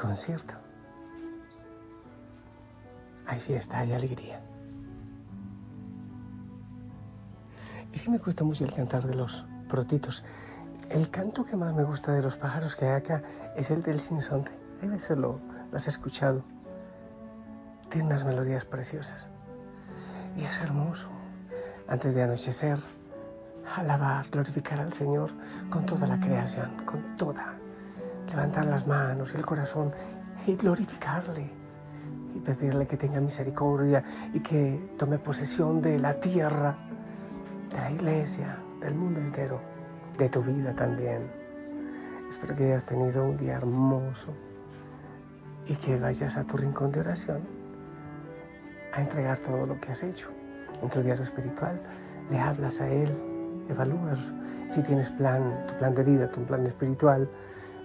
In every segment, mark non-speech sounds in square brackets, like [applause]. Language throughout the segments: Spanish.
concierto, hay fiesta, hay alegría. Es que me gusta mucho el cantar de los protitos. El canto que más me gusta de los pájaros que hay acá es el del sinsonte. Debe serlo, lo has escuchado. Tiene unas melodías preciosas. Y es hermoso. Antes de anochecer, alabar, glorificar al Señor con toda la creación, con toda levantar las manos y el corazón y glorificarle y pedirle que tenga misericordia y que tome posesión de la tierra, de la iglesia, del mundo entero, de tu vida también. Espero que hayas tenido un día hermoso y que vayas a tu rincón de oración a entregar todo lo que has hecho. En tu diario espiritual le hablas a Él, evalúas si tienes plan, tu plan de vida, tu plan espiritual,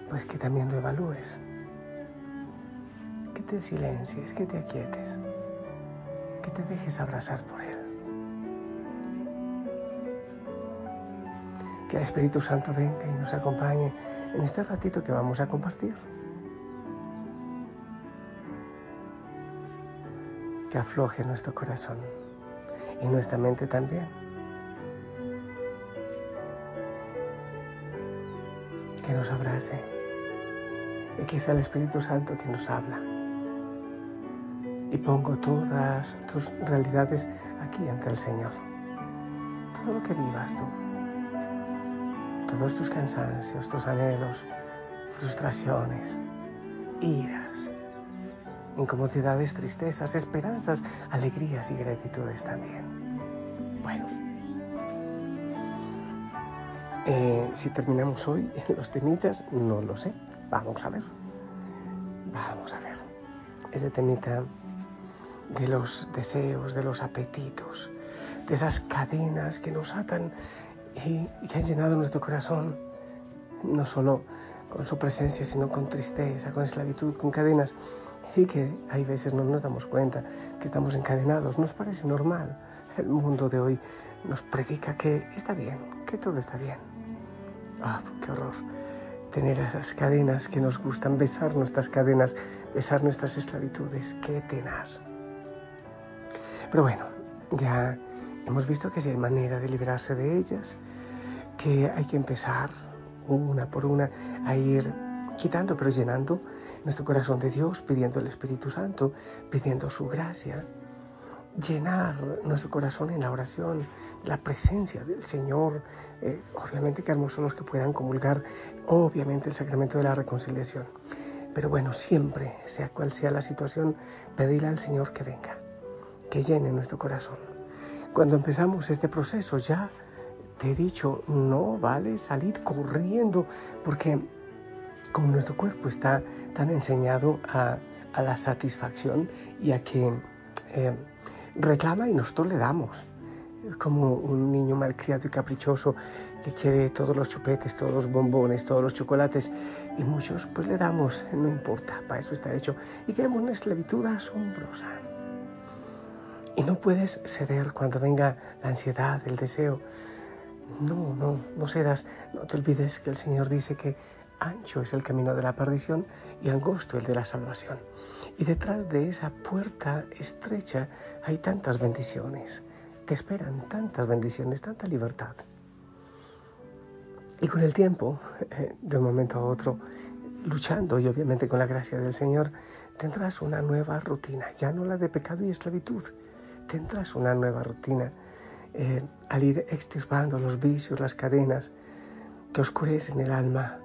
pues que también lo evalúes. Que te silencies, que te aquietes, que te dejes abrazar por Él. Que el Espíritu Santo venga y nos acompañe en este ratito que vamos a compartir. Que afloje nuestro corazón y nuestra mente también. Que nos abrace y que sea el Espíritu Santo que nos habla. Y pongo todas tus realidades aquí ante el Señor. Todo lo que vivas tú, todos tus cansancios, tus anhelos, frustraciones, iras, incomodidades, tristezas, esperanzas, alegrías y gratitudes también. Bueno, eh, si terminamos hoy [laughs] los temitas, no lo sé. Vamos a ver. Vamos a ver. Ese temita de los deseos, de los apetitos, de esas cadenas que nos atan y, que han llenado nuestro corazón, no solo con su presencia, sino con tristeza, con esclavitud, con cadenas, y que hay veces no nos damos cuenta que estamos encadenados. Nos parece normal. El mundo de hoy nos predica que está bien, que todo está bien. Ah, qué horror tener esas cadenas que nos gustan, besar nuestras cadenas, besar nuestras esclavitudes. Qué tenaz. Pero bueno, ya hemos visto que si hay manera de liberarse de ellas, que hay que empezar una por una a ir quitando, pero llenando nuestro corazón de Dios, pidiendo el Espíritu Santo, pidiendo su gracia, llenar nuestro corazón en la oración, la presencia del Señor. Eh, obviamente que hermosos los que puedan comulgar, obviamente el sacramento de la reconciliación. Pero bueno, siempre, sea cual sea la situación, pedirle al Señor que venga, que llene nuestro corazón. Cuando empezamos este proceso ya te he dicho, no vale salir corriendo, porque como nuestro cuerpo está tan enseñado a, la satisfacción y a que... Eh, reclama y nosotros le damos. Como un niño malcriado y caprichoso que quiere todos los chupetes, todos los bombones, todos los chocolates y muchos pues le damos, no importa, para eso está hecho. Y queremos una esclavitud asombrosa. Y no puedes ceder cuando venga la ansiedad, el deseo. No, no, no cedas. No te olvides que el Señor dice que ancho es el camino de la perdición y angosto el de la salvación. Y detrás de esa puerta estrecha hay tantas bendiciones. Te esperan tantas bendiciones, tanta libertad. Y con el tiempo, eh, de un momento a otro, luchando y obviamente con la gracia del Señor, tendrás una nueva rutina, ya no la de pecado y esclavitud, tendrás una nueva rutina eh, al ir extirpando los vicios, las cadenas que oscurecen el alma.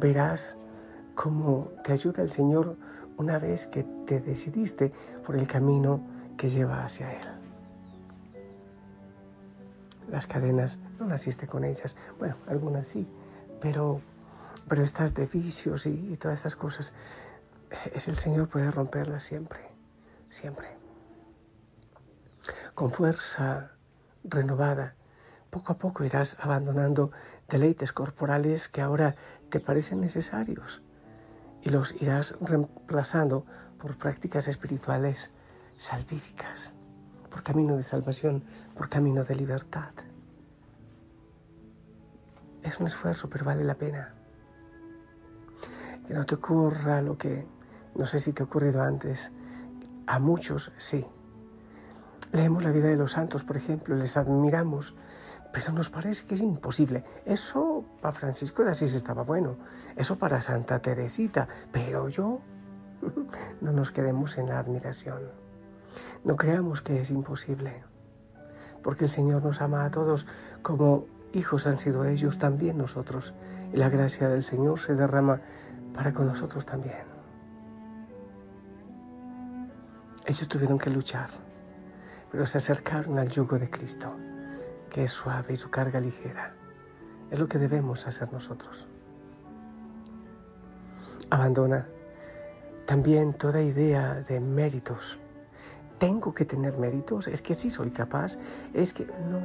Verás cómo te ayuda el Señor una vez que te decidiste por el camino que lleva hacia Él. Las cadenas no naciste con ellas. Bueno, algunas sí, pero, pero estas de vicios y, todas estas cosas, es el Señor puede romperlas siempre, siempre. Con fuerza renovada, poco a poco irás abandonando deleites corporales que ahora te parecen necesarios y los irás reemplazando por prácticas espirituales salvíficas, por camino de salvación, por camino de libertad. Es un esfuerzo, pero vale la pena. Que no te ocurra lo que, no sé si te ha ocurrido antes, a muchos sí. Leemos la vida de los santos, por ejemplo, les admiramos, pero nos parece que es imposible. Eso para Francisco de Asís estaba bueno, eso para Santa Teresita, pero yo [laughs] no nos quedemos en la admiración. No creamos que es imposible, porque el Señor nos ama a todos como hijos han sido ellos también nosotros, y la gracia del Señor se derrama para con nosotros también. Ellos tuvieron que luchar, pero se acercaron al yugo de Cristo que es suave y su carga ligera. Es lo que debemos hacer nosotros. Abandona también toda idea de méritos. Tengo que tener méritos, es que sí soy capaz, es que no.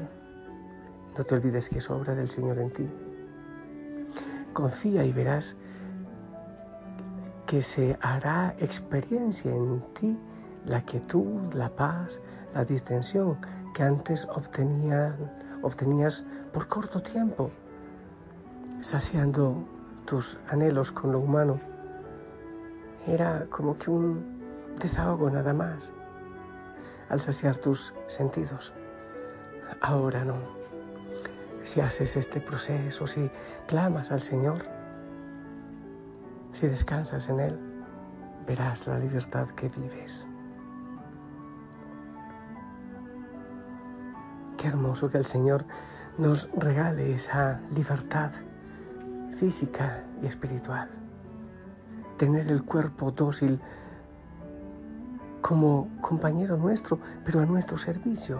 No te olvides que es obra del Señor en ti. Confía y verás que se hará experiencia en ti la quietud, la paz, la distensión que antes obtenías por corto tiempo, saciando tus anhelos con lo humano. Era como que un desahogo nada más al saciar tus sentidos. Ahora no. Si haces este proceso, si clamas al Señor, si descansas en Él, verás la libertad que vives. Qué hermoso que el Señor nos regale esa libertad física y espiritual. Tener el cuerpo dócil como compañero nuestro, pero a nuestro servicio.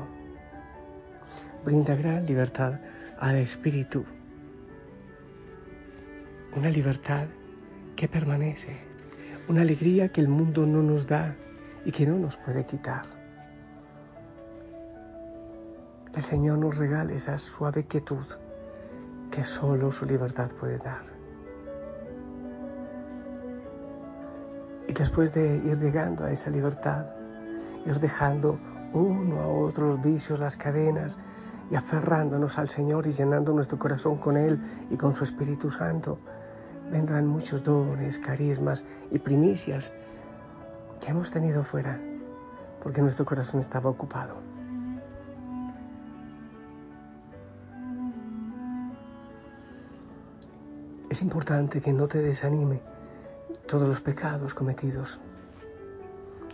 Brinda gran libertad al espíritu. Una libertad que permanece. Una alegría que el mundo no nos da y que no nos puede quitar el Señor nos regale esa suave quietud que solo su libertad puede dar. Y después de ir llegando a esa libertad, ir dejando uno a otro los vicios, las cadenas, y aferrándonos al Señor y llenando nuestro corazón con Él y con su Espíritu Santo, vendrán muchos dones, carismas y primicias que hemos tenido fuera, porque nuestro corazón estaba ocupado. Es importante que no te desanime todos los pecados cometidos.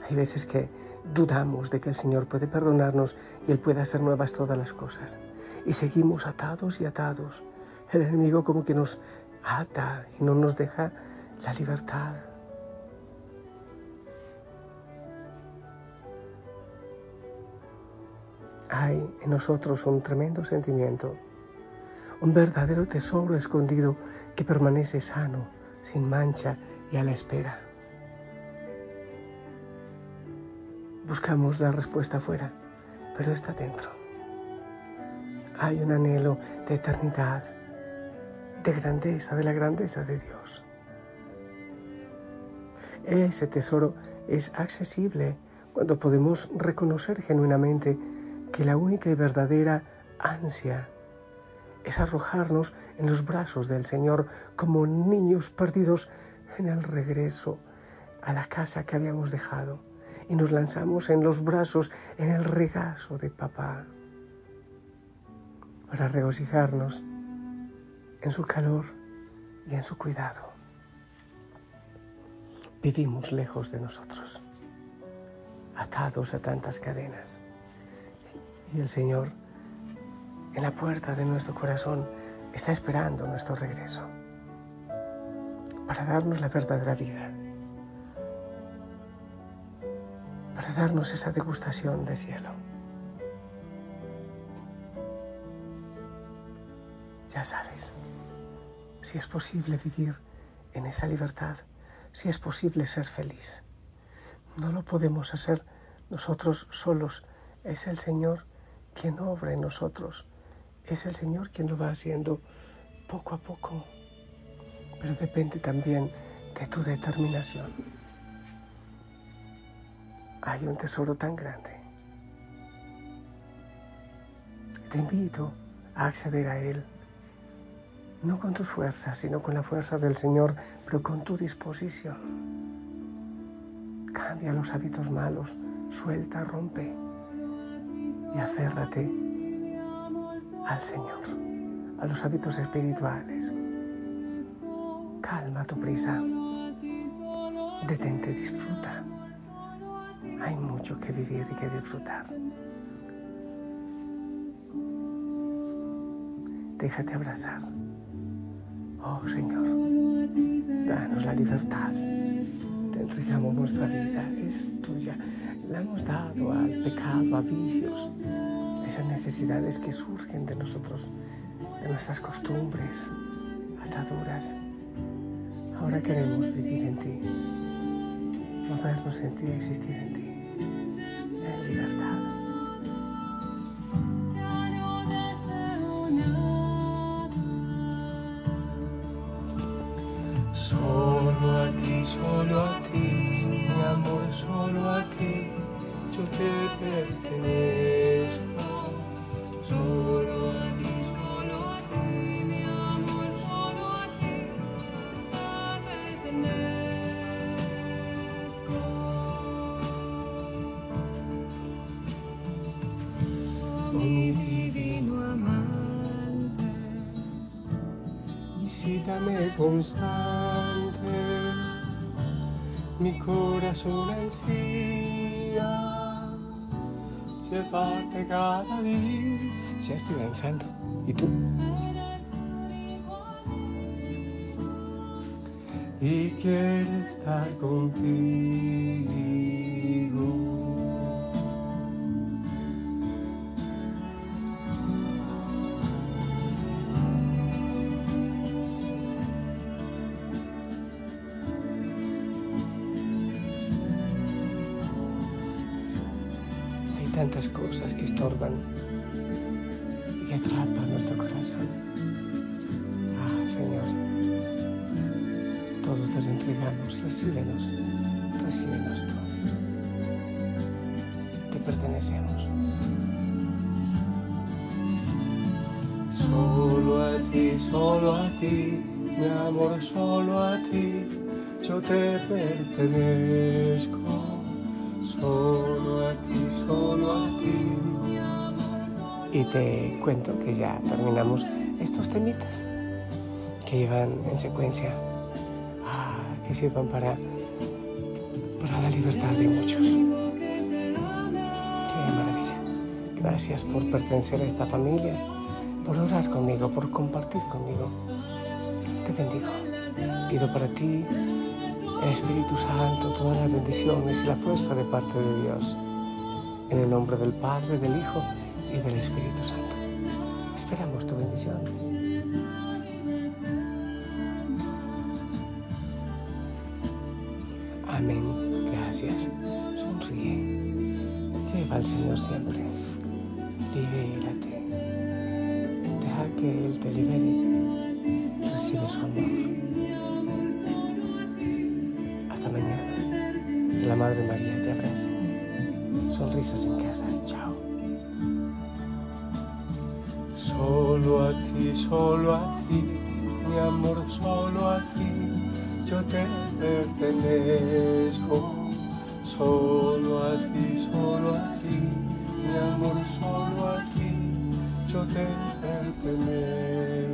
Hay veces que dudamos de que el Señor puede perdonarnos y Él puede hacer nuevas todas las cosas. Y seguimos atados y atados. El enemigo como que nos ata y no nos deja la libertad. Hay en nosotros un tremendo sentimiento un verdadero tesoro escondido que permanece sano, sin mancha y a la espera. Buscamos la respuesta afuera, pero está dentro. Hay un anhelo de eternidad, de grandeza, de la grandeza de Dios. Ese tesoro es accesible cuando podemos reconocer genuinamente que la única y verdadera ansia es arrojarnos en los brazos del Señor como niños perdidos en el regreso a la casa que habíamos dejado y nos lanzamos en los brazos, en el regazo de papá, para regocijarnos en su calor y en su cuidado. Vivimos lejos de nosotros, atados a tantas cadenas, y el Señor en la puerta de nuestro corazón está esperando nuestro regreso para darnos la verdadera vida, para darnos esa degustación de cielo. ya sabes, si es posible vivir en esa libertad, si es posible ser feliz. No lo podemos hacer nosotros solos, es el Señor quien obra en nosotros, es el Señor quien lo va haciendo poco a poco, pero depende también de tu determinación. Hay un tesoro tan grande. Te invito a acceder a Él, no con tus fuerzas, sino con la fuerza del Señor, pero con tu disposición. Cambia los hábitos malos, suelta, rompe y aférrate al Señor, a los hábitos espirituales. Calma tu prisa, detente, disfruta. Hay mucho que vivir y que disfrutar. Déjate abrazar. Oh Señor, danos la libertad. Te entregamos nuestra vida, es tuya. La hemos dado al pecado, a vicios, esas necesidades que surgen de nosotros, de nuestras costumbres, ataduras. Ahora queremos vivir en ti, movernos en ti, existir en ti, en libertad. Solo a ti, solo a ti, mi amor, solo a ti, yo te pertenezco. Solo visítame constante, mi corazón ansía llevarte cada día. Ya estoy danzando. ¿Y tú? Y quiero estar contigo. Tantas cosas que estorban y que atrapan nuestro corazón. Ah, Señor, todos te entregamos, recíbenos, recíbenos tú. Te pertenecemos. Solo a ti, solo a ti, mi amor, solo a ti, yo te pertenezco. Solo a ti, solo a ti. Y te cuento que ya terminamos estos temitas que llevan en secuencia, ah, que sirvan para, para la libertad de muchos. Qué maravilla. Gracias por pertenecer a esta familia, por orar conmigo, por compartir conmigo. Te bendigo. Pido para ti Espíritu Santo, todas las bendiciones y la fuerza de parte de Dios. En el nombre del Padre, del Hijo y del Espíritu Santo. Esperamos tu bendición. Amén. Gracias. Sonríe. Lleva al Señor siempre. Libérate. Deja que Él te libere. Recibe su amor. Madre María te abraza. Sonrisas en casa. Chao. Solo a ti, solo a ti, mi amor, solo a ti, yo te pertenezco. Solo a ti, solo a ti, mi amor, solo a ti, yo te pertenezco.